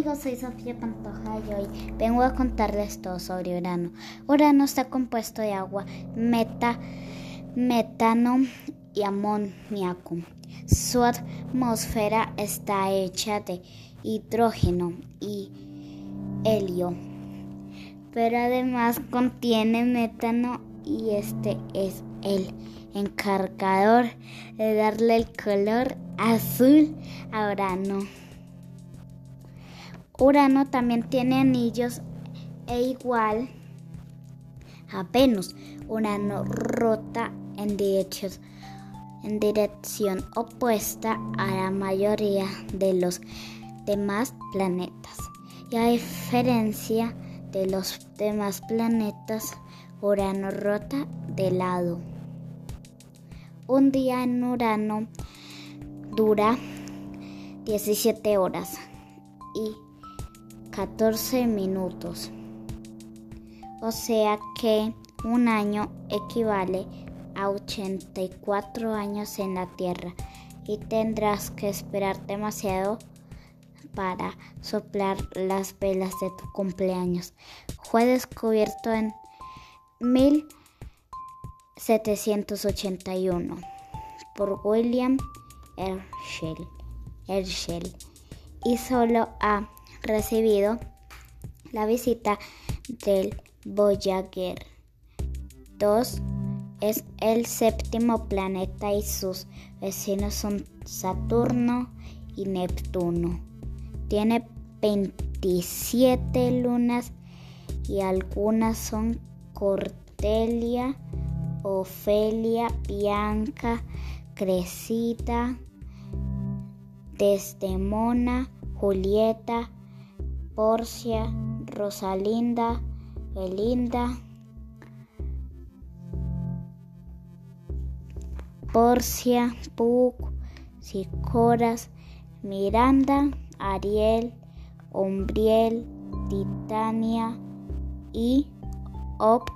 amigos, soy Sofía Pantoja y hoy vengo a contarles todo sobre Urano. Urano está compuesto de agua, meta, metano y amoníaco. Su atmósfera está hecha de hidrógeno y helio, pero además contiene metano y este es el encargador de darle el color azul a Urano. Urano también tiene anillos e igual a Venus. Urano rota en, en dirección opuesta a la mayoría de los demás planetas. Y a diferencia de los demás planetas, Urano rota de lado. Un día en Urano dura 17 horas y 14 minutos. O sea que un año equivale a 84 años en la Tierra y tendrás que esperar demasiado para soplar las velas de tu cumpleaños. Fue descubierto en 1781 por William Herschel, Herschel y solo a recibido la visita del Voyager 2. Es el séptimo planeta y sus vecinos son Saturno y Neptuno. Tiene 27 lunas y algunas son Cordelia, Ofelia, Bianca, Cresita, Desdemona, Julieta, Porcia, Rosalinda, Belinda, Porcia, Puc, Sicoras, Miranda, Ariel, Ombriel, Titania y Op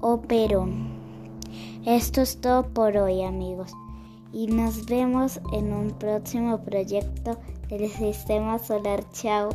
Operón. Esto es todo por hoy amigos y nos vemos en un próximo proyecto del Sistema Solar. Chao.